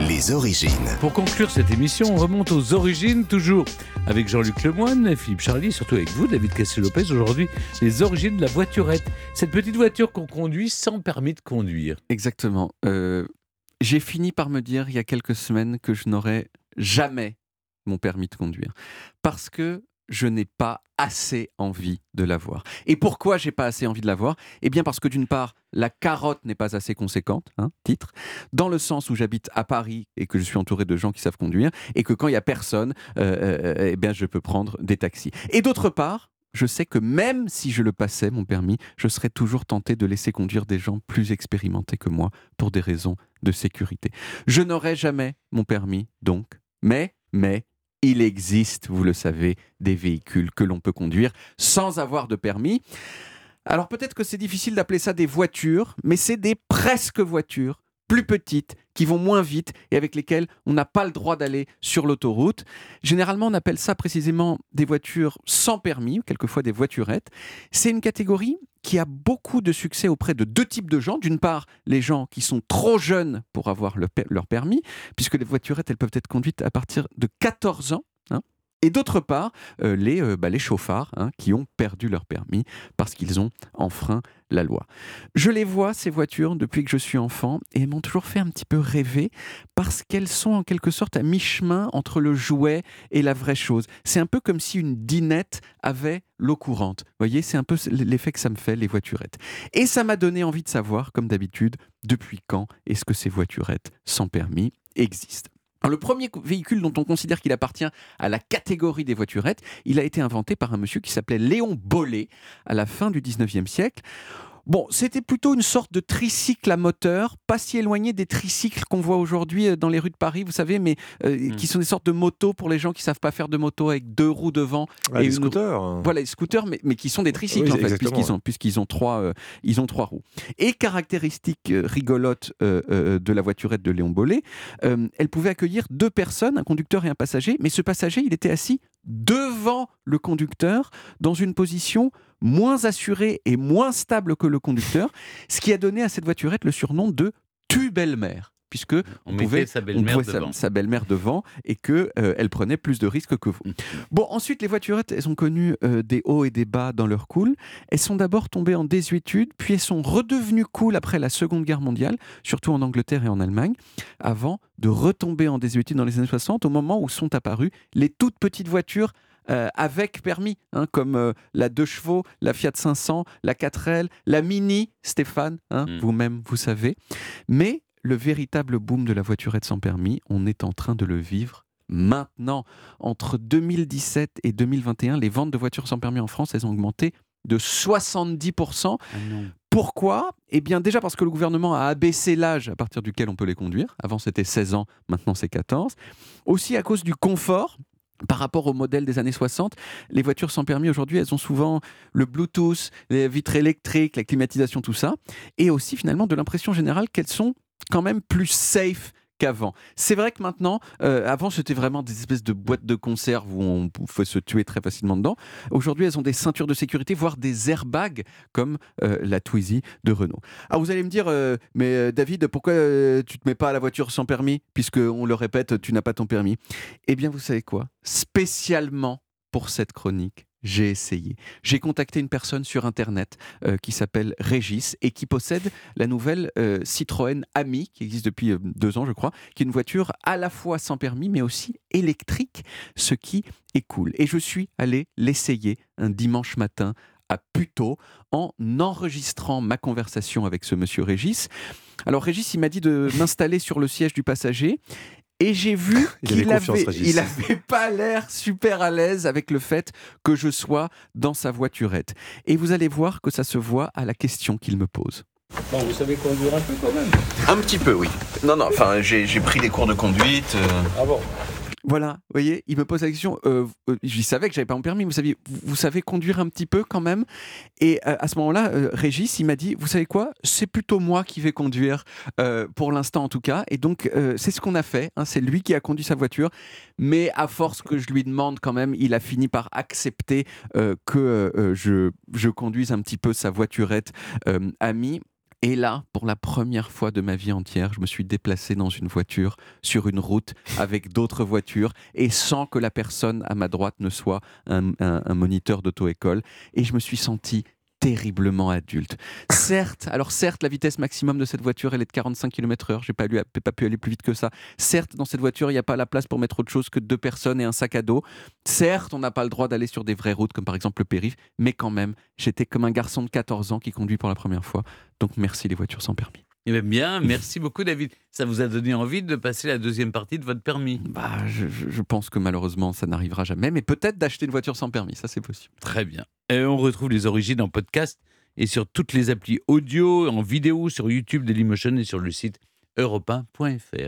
Les origines. Pour conclure cette émission, on remonte aux origines, toujours avec Jean-Luc Lemoyne, Philippe Charly, surtout avec vous, David Cassel-Lopez. Aujourd'hui, les origines de la voiturette. Cette petite voiture qu'on conduit sans permis de conduire. Exactement. Euh, J'ai fini par me dire il y a quelques semaines que je n'aurais jamais mon permis de conduire. Parce que je n'ai pas assez envie de l'avoir. Et pourquoi j'ai pas assez envie de l'avoir Eh bien parce que d'une part, la carotte n'est pas assez conséquente, hein, titre, dans le sens où j'habite à Paris et que je suis entouré de gens qui savent conduire, et que quand il y a personne, euh, euh, eh bien je peux prendre des taxis. Et d'autre part, je sais que même si je le passais, mon permis, je serais toujours tenté de laisser conduire des gens plus expérimentés que moi pour des raisons de sécurité. Je n'aurai jamais mon permis, donc, mais, mais, il existe, vous le savez, des véhicules que l'on peut conduire sans avoir de permis. Alors peut-être que c'est difficile d'appeler ça des voitures, mais c'est des presque voitures plus petites, qui vont moins vite et avec lesquelles on n'a pas le droit d'aller sur l'autoroute. Généralement, on appelle ça précisément des voitures sans permis, quelquefois des voiturettes. C'est une catégorie qui a beaucoup de succès auprès de deux types de gens. D'une part, les gens qui sont trop jeunes pour avoir le, leur permis, puisque les voiturettes, elles peuvent être conduites à partir de 14 ans. Et d'autre part, euh, les, euh, bah, les chauffards hein, qui ont perdu leur permis parce qu'ils ont enfreint la loi. Je les vois, ces voitures, depuis que je suis enfant, et elles m'ont toujours fait un petit peu rêver parce qu'elles sont en quelque sorte à mi-chemin entre le jouet et la vraie chose. C'est un peu comme si une dinette avait l'eau courante. Vous voyez, c'est un peu l'effet que ça me fait, les voiturettes. Et ça m'a donné envie de savoir, comme d'habitude, depuis quand est-ce que ces voiturettes sans permis existent. Le premier véhicule dont on considère qu'il appartient à la catégorie des voiturettes, il a été inventé par un monsieur qui s'appelait Léon Bollet à la fin du 19e siècle. Bon, c'était plutôt une sorte de tricycle à moteur, pas si éloigné des tricycles qu'on voit aujourd'hui euh, dans les rues de Paris, vous savez, mais euh, Mm. qui sont des sortes de motos pour les gens qui savent pas faire de moto avec deux roues devant. Ah, et des une- scooters. Voilà, les scooters, mais, mais qui sont des tricycles Oui, en fait, puisqu'ils ouais. ont, puisqu'ils ont, trois, euh, ils ont trois roues. Et caractéristique rigolote euh, de la voiturette de Léon Bollet, elle pouvait accueillir deux personnes, un conducteur et un passager, mais ce passager, il était assis devant le conducteur dans une position moins assurée et moins stable que le conducteur, ce qui a donné à cette voiturette le surnom de tue-belle-mère. Puisque On pouvait, sa belle-mère devant. belle-mère et que euh, elle prenait plus de risques que vous. Bon, ensuite, les voiturettes, elles ont connu euh, des hauts et des bas dans leur cool. Elles sont d'abord tombées en désuétude, puis elles sont redevenues cool après la Seconde Guerre mondiale, surtout en Angleterre et en Allemagne, avant de retomber en désuétude dans les années 60, au moment où sont apparues les toutes petites voitures euh, avec permis, hein, comme euh, la 2 chevaux, la Fiat 500, la 4L, la Mini, Stéphane, hein, Mm. vous-même, vous savez. Mais le véritable boom de la voiturette sans permis, on est en train de le vivre maintenant. Entre 2017 et 2021, les ventes de voitures sans permis en France, elles ont augmenté de 70%. Ah. Pourquoi? Eh bien déjà parce que le gouvernement a abaissé l'âge à partir duquel on peut les conduire. Avant c'était 16 ans, maintenant c'est 14. Aussi à cause du confort. Par rapport au modèle des années 60, les voitures sans permis aujourd'hui, elles ont souvent le Bluetooth, les vitres électriques, la climatisation, tout ça. Et aussi finalement de l'impression générale qu'elles sont quand même plus safe C'est vrai que maintenant, euh, avant c'était vraiment des espèces de boîtes de conserve où on pouvait se tuer très facilement dedans. Aujourd'hui, elles ont des ceintures de sécurité, voire des airbags comme euh, la Twizy de Renault. Alors vous allez me dire, euh, mais David, pourquoi tu te mets pas à la voiture sans permis Puisque, on le répète, tu n'as pas ton permis? Eh bien, vous savez quoi? Spécialement pour cette chronique, j'ai essayé. J'ai contacté une personne sur Internet euh, qui s'appelle Régis et qui possède la nouvelle euh, Citroën Ami, qui existe depuis euh, deux ans, je crois, qui est une voiture à la fois sans permis, mais aussi électrique, ce qui est cool. Et je suis allé l'essayer un dimanche matin à Puteaux en enregistrant ma conversation avec ce monsieur Régis. Alors Régis, il m'a dit de m'installer sur le siège du passager et j'ai vu qu'il confiance, avait, il avait pas l'air super à l'aise avec le fait que je sois dans sa voiturette. Et vous allez voir que ça se voit à la question qu'il me pose. Bon, vous savez conduire un peu quand même. Un petit peu, oui. Non, non, enfin, j'ai j'ai pris des cours de conduite. euh, Ah bon? Voilà, vous voyez, il me pose la question. euh, euh, je savais que j'avais pas mon permis. Vous saviez, vous, savez conduire un petit peu quand même. Et euh, à ce moment-là, Régis, il m'a dit, vous savez quoi C'est plutôt moi qui vais conduire pour l'instant en tout cas. Et donc c'est ce qu'on a fait. hein, c'est lui qui a conduit sa voiture. Mais à force que je lui demande quand même, il a fini par accepter que je, je conduise un petit peu sa voiturette amie. Et là, pour la première fois de ma vie entière, je me suis déplacé dans une voiture sur une route avec d'autres voitures et sans que la personne à ma droite ne soit un, moniteur d'auto-école. Et je me suis senti terriblement adulte. Certes, alors certes, la vitesse maximum de cette voiture, elle est de 45 km/h. J'ai pas, pas pu aller plus vite que ça. Certes, dans cette voiture, il n'y a pas la place pour mettre autre chose que deux personnes et un sac à dos. Certes, on n'a pas le droit d'aller sur des vraies routes, comme par exemple le périph', mais quand même, j'étais comme un garçon de 14 ans qui conduit pour la première fois. Donc merci les voitures sans permis. Eh bien, bien, merci beaucoup David. Ça vous a donné envie de passer la deuxième partie de votre permis. Bah, je, pense que malheureusement, ça n'arrivera jamais, mais peut-être d'acheter une voiture sans permis, ça c'est possible. Très bien. Et on retrouve les origines en podcast et sur toutes les applis audio, en vidéo, sur YouTube Dailymotion et sur le site europe1.fr.